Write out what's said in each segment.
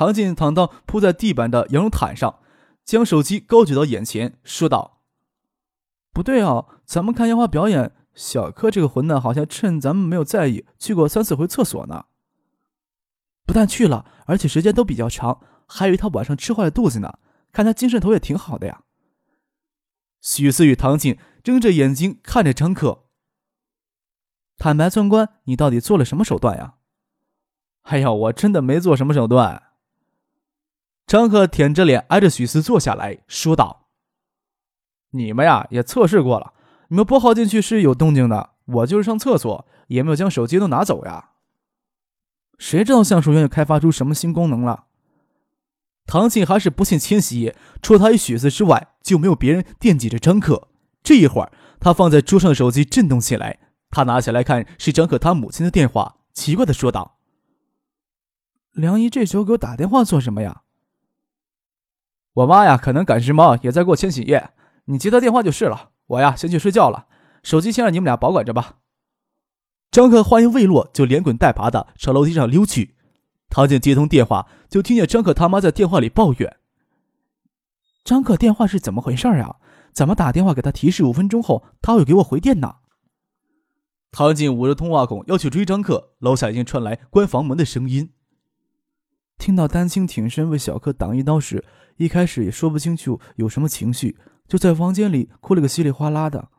唐静躺到铺在地板的羊绒毯上，将手机高举到眼前，说道：“不对啊，咱们看烟花表演，小柯这个混蛋好像趁咱们没有在意，去过三四回厕所呢。不但去了，而且时间都比较长，还以为他晚上吃坏了肚子呢。看他精神头也挺好的呀。”许思与唐静睁着眼睛看着张克。坦白从宽，你到底做了什么手段呀？哎呀，我真的没做什么手段。张克舔着脸挨着许思坐下来说道：“你们呀也测试过了，你们拨号进去是有动静的，我就是上厕所也没有将手机都拿走呀。谁知道橡树园又开发出什么新功能了？”唐静还是不信千玺，除了他与许思之外，就没有别人惦记着张克。这一会儿，他放在桌上的手机震动起来，他拿起来看，是张克他母亲的电话，奇怪的说道：“梁姨这时候给我打电话做什么呀？”我妈呀，可能赶时髦，也在过千禧夜。你接她电话就是了。我呀，先去睡觉了。手机先让你们俩保管着吧。张克话音未落，就连滚带爬的朝楼梯上溜去。唐静接通电话，就听见张克他妈在电话里抱怨：“张克电话是怎么回事啊？怎么打电话给他提示五分钟后，他会给我回电呢？”唐静捂着通话孔要去追张克，楼下已经传来关房门的声音。听到丹青挺身为小柯挡一刀时，一开始也说不清楚有什么情绪，就在房间里哭了个稀里哗啦的。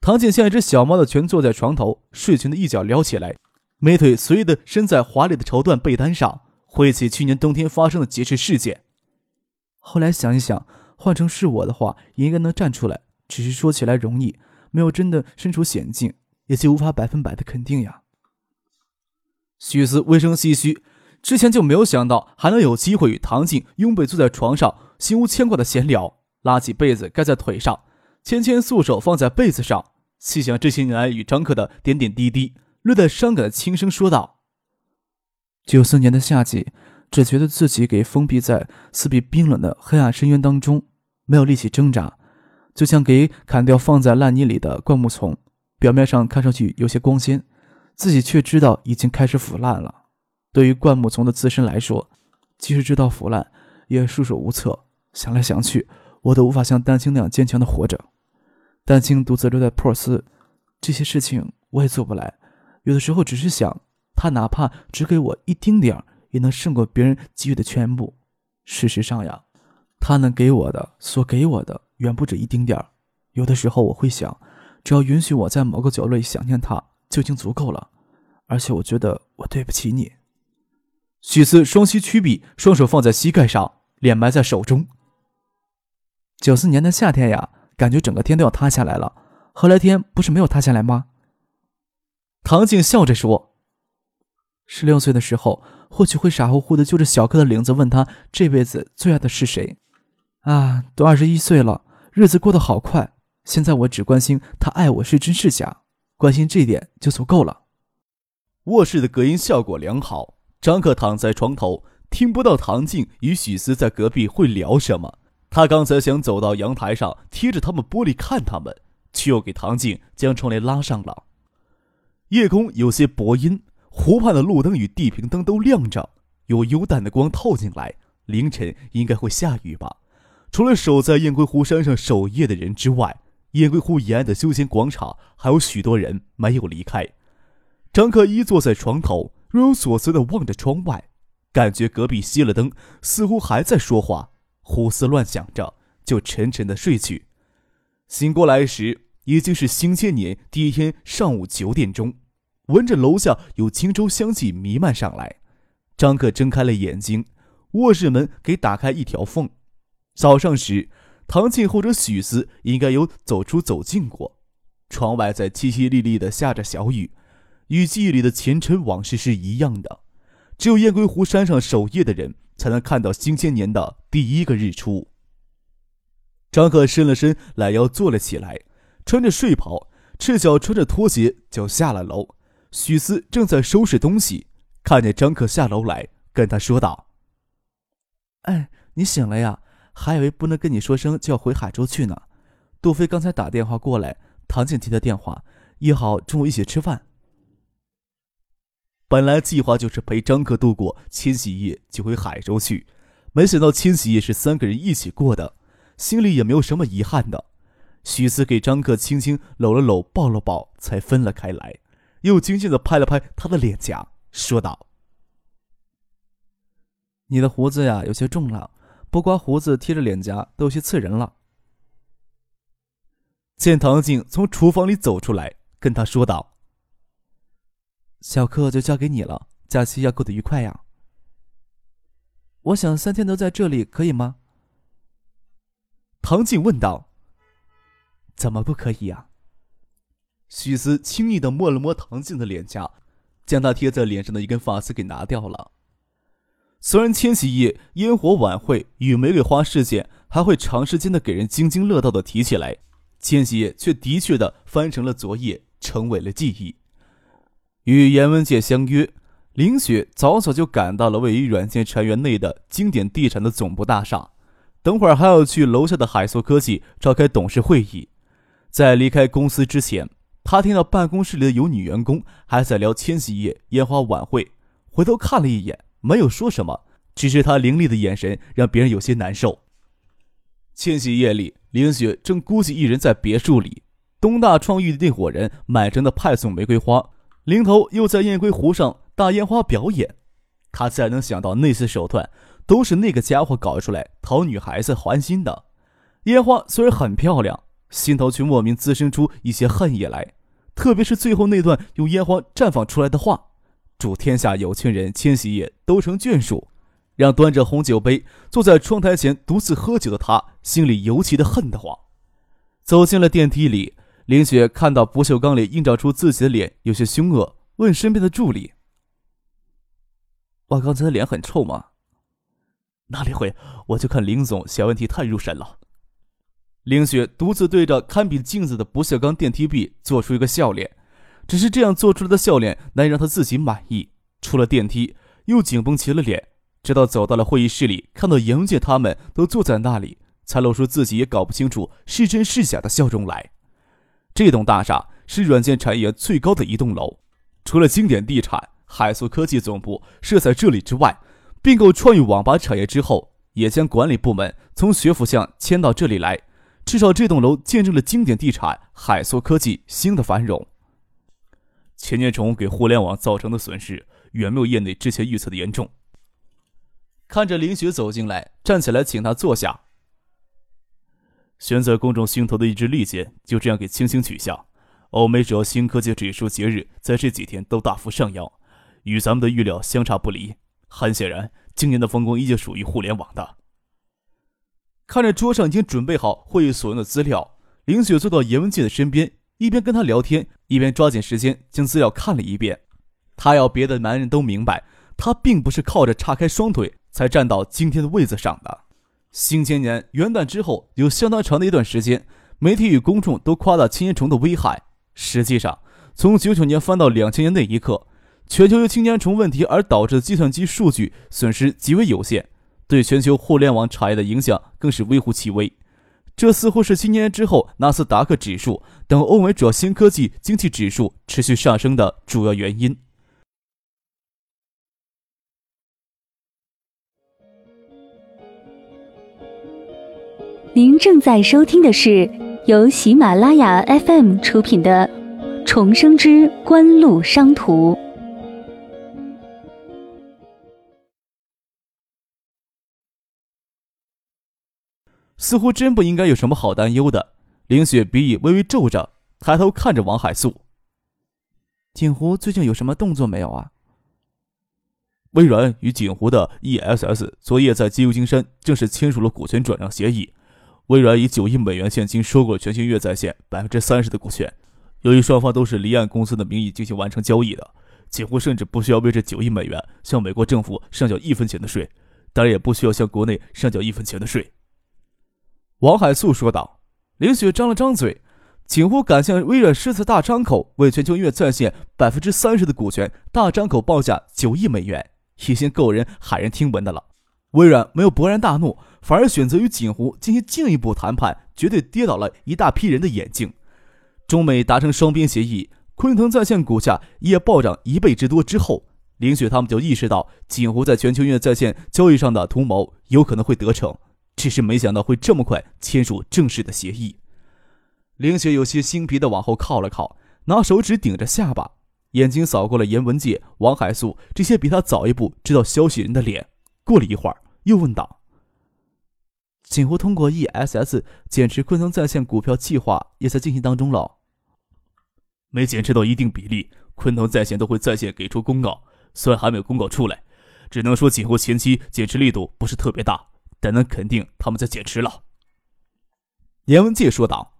唐静像一只小猫的蜷坐在床头，睡裙的一角撩起来，美腿随意的伸在华丽的绸缎被单上，回忆起去年冬天发生的劫持事件。后来想一想，换成是我的话，也应该能站出来，只是说起来容易，没有真的身处险境，也就无法百分百的肯定呀。许思微声唏嘘。之前就没有想到还能有机会与唐静拥被坐在床上，心无牵挂的闲聊。拉起被子盖在腿上，纤纤素手放在被子上，细想这些年来与张克的点点滴滴，略带伤感的轻声说道：“九四年的夏季，只觉得自己给封闭在四壁冰冷的黑暗深渊当中，没有力气挣扎，就像给砍掉放在烂泥里的灌木丛，表面上看上去有些光鲜，自己却知道已经开始腐烂了。”对于灌木丛的自身来说，即使知道腐烂，也束手无策。想来想去，我都无法像丹青那样坚强的活着。丹青独自留在珀斯，这些事情我也做不来。有的时候，只是想，他哪怕只给我一丁点儿，也能胜过别人给予的全部。事实上呀，他能给我的，所给我的，远不止一丁点儿。有的时候，我会想，只要允许我在某个角落里想念他，就已经足够了。而且，我觉得我对不起你。许思双膝屈臂，双手放在膝盖上，脸埋在手中。九四年的夏天呀，感觉整个天都要塌下来了。后来天不是没有塌下来吗？唐静笑着说：“十六岁的时候，或许会傻乎乎的揪着小柯的领子，问他这辈子最爱的是谁。啊，都二十一岁了，日子过得好快。现在我只关心他爱我是真是假，关心这一点就足够了。”卧室的隔音效果良好。张克躺在床头，听不到唐静与许思在隔壁会聊什么。他刚才想走到阳台上，贴着他们玻璃看他们，却又给唐静将窗帘拉上了。夜空有些薄阴，湖畔的路灯与地平灯都亮着，有幽淡的光透进来。凌晨应该会下雨吧？除了守在雁归湖山上守夜的人之外，雁归湖沿岸的休闲广场还有许多人没有离开。张克依坐在床头。若有所思地望着窗外，感觉隔壁熄了灯，似乎还在说话，胡思乱想着，就沉沉的睡去。醒过来时，已经是新千年第一天上午九点钟，闻着楼下有清粥香气弥漫上来。张克睁开了眼睛，卧室门给打开一条缝。早上时，唐静或者许思应该有走出走进过。窗外在淅淅沥沥的下着小雨。与记忆里的前尘往事是一样的，只有雁归湖山上守夜的人才能看到新千年的第一个日出。张可伸了伸懒腰，坐了起来，穿着睡袍，赤脚穿着拖鞋就下了楼。许思正在收拾东西，看见张可下楼来，跟他说道：“哎，你醒了呀？还以为不能跟你说声就要回海州去呢。杜飞刚才打电话过来，唐静接的电话，约好中午一起吃饭。本来计划就是陪张克度过千禧夜就回海州去，没想到千禧夜是三个人一起过的，心里也没有什么遗憾的。许思给张可轻轻搂了搂，抱了抱，才分了开来。又轻轻的拍了拍他的脸颊，说道：“你的胡子呀，有些重了，不刮胡子贴着脸颊都有些刺人了。”见唐静从厨房里走出来，跟他说道：“小克就交给你了，假期要过得愉快呀。我想三天都在这里，可以吗？”唐静问道：“怎么不可以呀？”许思轻易的摸了摸唐静的脸颊，将她贴在脸上的一根发丝给拿掉了。虽然千禧夜烟火晚会与玫瑰花事件还会长时间的给人津津乐道的提起来，千禧夜却的确的翻成了昨夜，成为了记忆。与严文介相约，林雪早早就赶到了位于软件产业园内的经典地产的总部大厦，等会儿还要去楼下的海硕科技召开董事会议。在离开公司之前。他听到办公室里的有女员工还在聊千禧夜烟花晚会，回头看了一眼，没有说什么，只是他凌厉的眼神让别人有些难受。千禧夜里，林雪正孤寂一人在别墅里，东大创意的那伙人满城的派送玫瑰花，林头又在雁归湖上大烟花表演。他自然能想到那些手段，都是那个家伙搞出来讨女孩子欢心的。烟花虽然很漂亮，心头却莫名滋生出一些恨意来。特别是最后那段用烟花绽放出来的话：“祝天下有情人千禧夜都成眷属。”让端着红酒杯坐在窗台前独自喝酒的他心里尤其的恨得慌。走进了电梯里，林雪看到不锈钢里映照出自己的脸，有些凶恶，问身边的助理：“我刚才的脸很臭吗？”“哪里会？我就看林总小问题太入神了。”林雪独自对着堪比镜子的不锈钢电梯壁做出一个笑脸，只是这样做出来的笑脸难以让她自己满意。出了电梯，又紧绷起了脸，直到走到了会议室里，看到杨姐他们都坐在那里，才露出自己也搞不清楚是真是假的笑容来。这栋大厦是软件产业最高的一栋楼，除了经典地产、海素科技总部设在这里之外，并购创意网吧产业之后，也将管理部门从学府巷迁到这里来。至少这栋楼见证了经典地产海硕科技新的繁荣。千年虫给互联网造成的损失远没有业内之前预测的严重。看着林雪走进来，站起来请他坐下。悬在公众心头的一支利剑就这样给轻轻取下。欧美主要新科技指数节日在这几天都大幅上扬，与咱们的预料相差不离。很显然，今年的风光依旧属于互联网的。看着桌上已经准备好会议所用的资料，林雪坐到严文杰的身边，一边跟他聊天，一边抓紧时间将资料看了一遍。他要别的男人都明白，他并不是靠着叉开双腿才站到今天的位子上的。新千年元旦之后，有相当长的一段时间，媒体与公众都夸大青年虫的危害。实际上，从九九年翻到两千年那一刻，全球由青年虫问题而导致的计算机数据损失极为有限。对全球互联网产业的影响更是微乎其微，这似乎是今年之后纳斯达克指数等欧美主要新科技经济指数持续上升的主要原因。您正在收听的是由喜马拉雅 FM 出品的《重生之官路商途》。似乎真不应该有什么好担忧的。林雪鼻翼微微皱着，抬头看着王海素。锦湖最近有什么动作没有啊？微软与锦湖的 ESS 昨夜在金金山正式签署了股权转让协议。微软以九亿美元现金收购了全新月在线百分之三十的股权。由于双方都是离岸公司的名义进行完成交易的，几乎甚至不需要为这九亿美元向美国政府上缴一分钱的税。当然也不需要向国内上缴一分钱的税。”王海素说道。林雪张了张嘴，几乎敢向微软狮子大张口为全球音乐在线百分之三十的股权，大张口报价九亿美元，已经够人骇人听闻的了。微软没有勃然大怒，反而选择与锦湖进行进一步谈判，绝对跌倒了一大批人的眼镜。中美达成双边协议，昆腾在线股价也暴涨一倍之多之后，林雪他们就意识到锦湖在全球音乐在线交易上的图谋有可能会得逞。只是没想到会这么快签署正式的协议。林雪有些心疲的往后靠了靠，拿手指顶着下巴，眼睛扫过了严文界、王海素这些比他早一步知道消息人的脸。过了一会儿，又问道：“锦湖通过 ESS 减持昆腾在线股票计划也在进行当中了。每减持到一定比例，昆腾在线都会在线给出公告。虽然还没有公告出来，只能说锦湖前期减持力度不是特别大。”但能肯定他们在减持了。”严文界说道。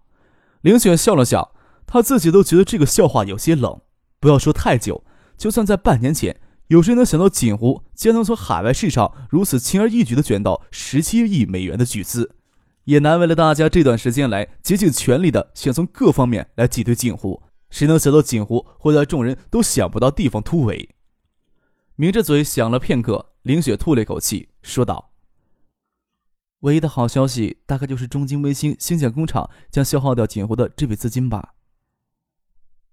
林雪笑了笑，他自己都觉得这个笑话有些冷。不要说太久，就算在半年前，有谁能想到锦湖竟能从海外市场如此轻而易举地卷到十七亿美元的巨资？也难为了大家这段时间来竭尽全力的想从各方面来挤兑锦湖。谁能想到锦湖会在众人都想不到地方突围？抿着嘴想了片刻，林雪吐了一口气，说道。唯一的好消息，大概就是中金微星星建工厂将消耗掉锦湖的这笔资金吧。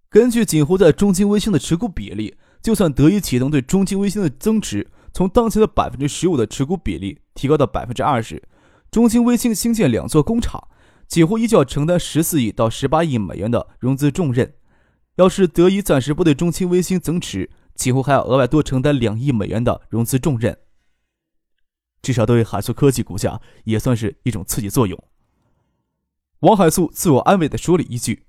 根据锦湖在中金微星的持股比例，就算得以启动对中金微星的增持，从当前的百分之十五的持股比例提高到百分之二十，中金微星新建两座工厂，几乎依旧要承担十四亿到十八亿美元的融资重任。要是得以暂时不对中金微星增持，几乎还要额外多承担两亿美元的融资重任。至少对海素科技股价也算是一种刺激作用。王海素自我安慰的说了一句：“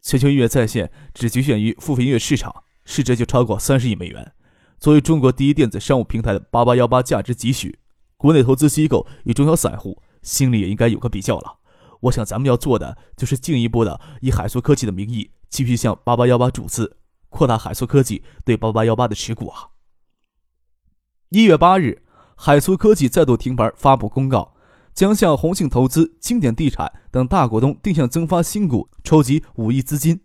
全球音乐在线只局限于付费音乐市场，市值就超过三十亿美元。作为中国第一电子商务平台的八八幺八价值几许，国内投资机构与中小散户心里也应该有个比较了。我想咱们要做的就是进一步的以海素科技的名义继续向八八幺八注资，扩大海素科技对八八幺八的持股啊。”一月八日。海苏科技再度停牌，发布公告，将向宏信投资、经典地产等大股东定向增发新股，筹集五亿资金。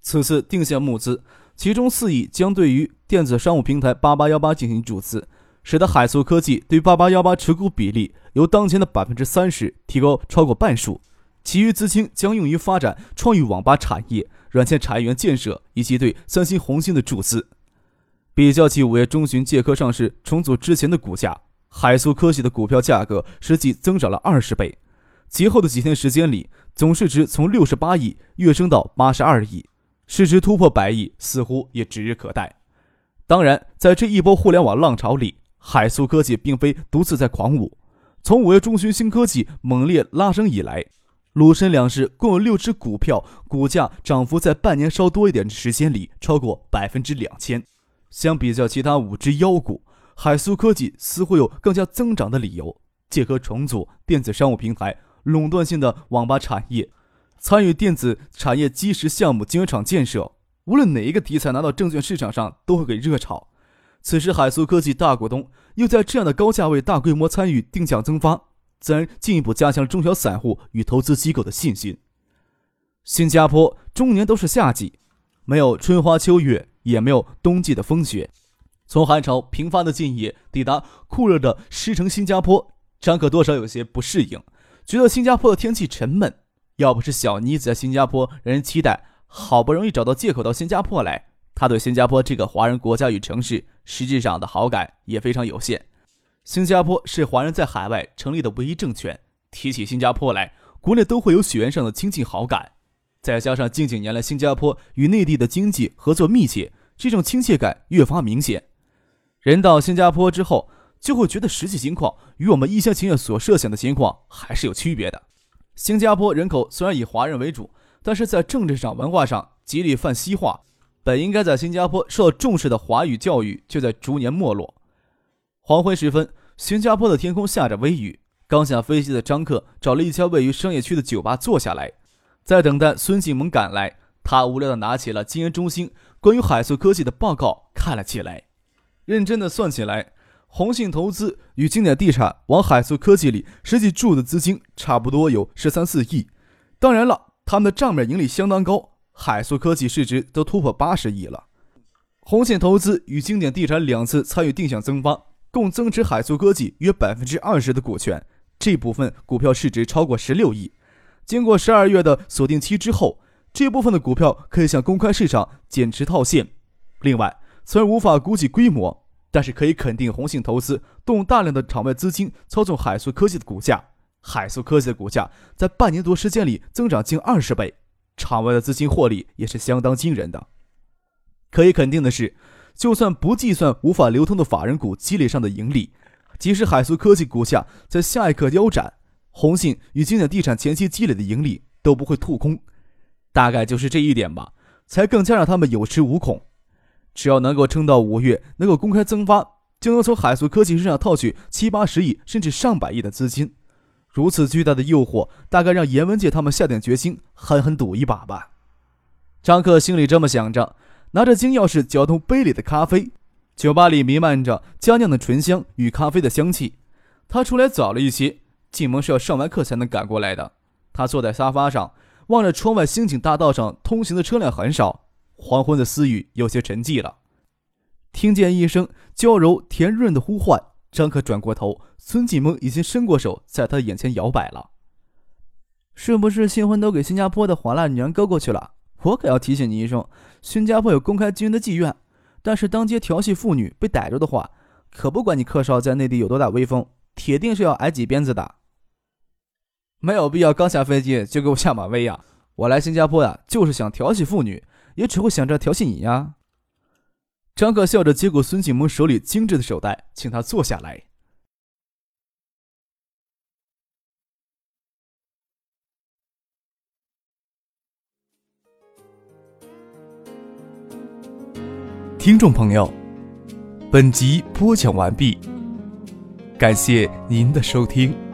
此次定向募资，其中四亿将对于电子商务平台八八幺八进行注资，使得海苏科技对八八幺八持股比例由当前的百分之三十提高超过半数。其余资金将用于发展创意网吧产业、软件产业园建设以及对三星、红星的注资。比较起五月中旬借壳上市重组之前的股价，海苏科技的股票价格实际增长了二十倍。其后的几天时间里，总市值从六十八亿跃升到八十二亿，市值突破百亿似乎也指日可待。当然，在这一波互联网浪潮里，海苏科技并非独自在狂舞。从五月中旬新科技猛烈拉升以来，鲁深两市共有六只股票股价涨幅在半年稍多一点的时间里超过百分之两千。相比较其他五只妖股，海苏科技似乎有更加增长的理由。借壳重组电子商务平台、垄断性的网吧产业，参与电子产业基石项目晶圆厂建设，无论哪一个题材拿到证券市场上，都会给热炒。此时，海苏科技大股东又在这样的高价位大规模参与定向增发，自然进一步加强了中小散户与投资机构的信心。新加坡终年都是夏季，没有春花秋月。也没有冬季的风雪，从寒潮频发的近夜抵达酷热的狮城新加坡，张可多少有些不适应，觉得新加坡的天气沉闷。要不是小妮子在新加坡让人期待，好不容易找到借口到新加坡来，他对新加坡这个华人国家与城市实质上的好感也非常有限。新加坡是华人在海外成立的唯一政权，提起新加坡来，国内都会有血缘上的亲近好感。再加上近几年来新加坡与内地的经济合作密切，这种亲切感越发明显。人到新加坡之后，就会觉得实际情况与我们一厢情愿所设想的情况还是有区别的。新加坡人口虽然以华人为主，但是在政治上、文化上极力泛西化，本应该在新加坡受到重视的华语教育却在逐年没落。黄昏时分，新加坡的天空下着微雨，刚下飞机的张克找了一家位于商业区的酒吧坐下来。在等待孙继萌赶来，他无聊地拿起了金研中心关于海素科技的报告看了起来。认真的算起来，宏信投资与经典地产往海素科技里实际注的资金差不多有十三四亿。当然了，他们的账面盈利相当高，海素科技市值都突破八十亿了。宏信投资与经典地产两次参与定向增发，共增持海素科技约百分之二十的股权，这部分股票市值超过十六亿。经过十二月的锁定期之后，这部分的股票可以向公开市场减持套现。另外，虽然无法估计规模，但是可以肯定，红信投资动用大量的场外资金操纵海素科技的股价。海素科技的股价在半年多时间里增长近二十倍，场外的资金获利也是相当惊人的。可以肯定的是，就算不计算无法流通的法人股积累上的盈利，即使海素科技股价在下一刻腰斩，红信与经典地产前期积累的盈利都不会吐空。大概就是这一点吧，才更加让他们有恃无恐。只要能够撑到五月，能够公开增发，就能从海素科技身上套取七八十亿甚至上百亿的资金。如此巨大的诱惑，大概让严文杰他们下定决心狠狠赌一把吧。张克心里这么想着，拿着金钥匙搅动杯里的咖啡。酒吧里弥漫着佳酿的醇香与咖啡的香气。他出来早了一些，进门是要上完课才能赶过来的。他坐在沙发上，望着窗外星景大道上通行的车辆很少。黄昏的私语有些沉寂了，听见一声娇柔甜润的呼唤，张可转过头，孙继萌已经伸过手，在他眼前摇摆了。是不是新婚都给新加坡的华腊女人勾过去了？我可要提醒你一声，新加坡有公开经营的妓院，但是当街调戏妇女被逮住的话，可不管你客少在内地有多大威风，铁定是要挨几鞭子的。没有必要刚下飞机就给我下马威呀！我来新加坡呀，就是想调戏妇女。也只会想着调戏你呀。张可笑着接过孙景萌手里精致的手袋，请他坐下来。听众朋友，本集播讲完毕，感谢您的收听。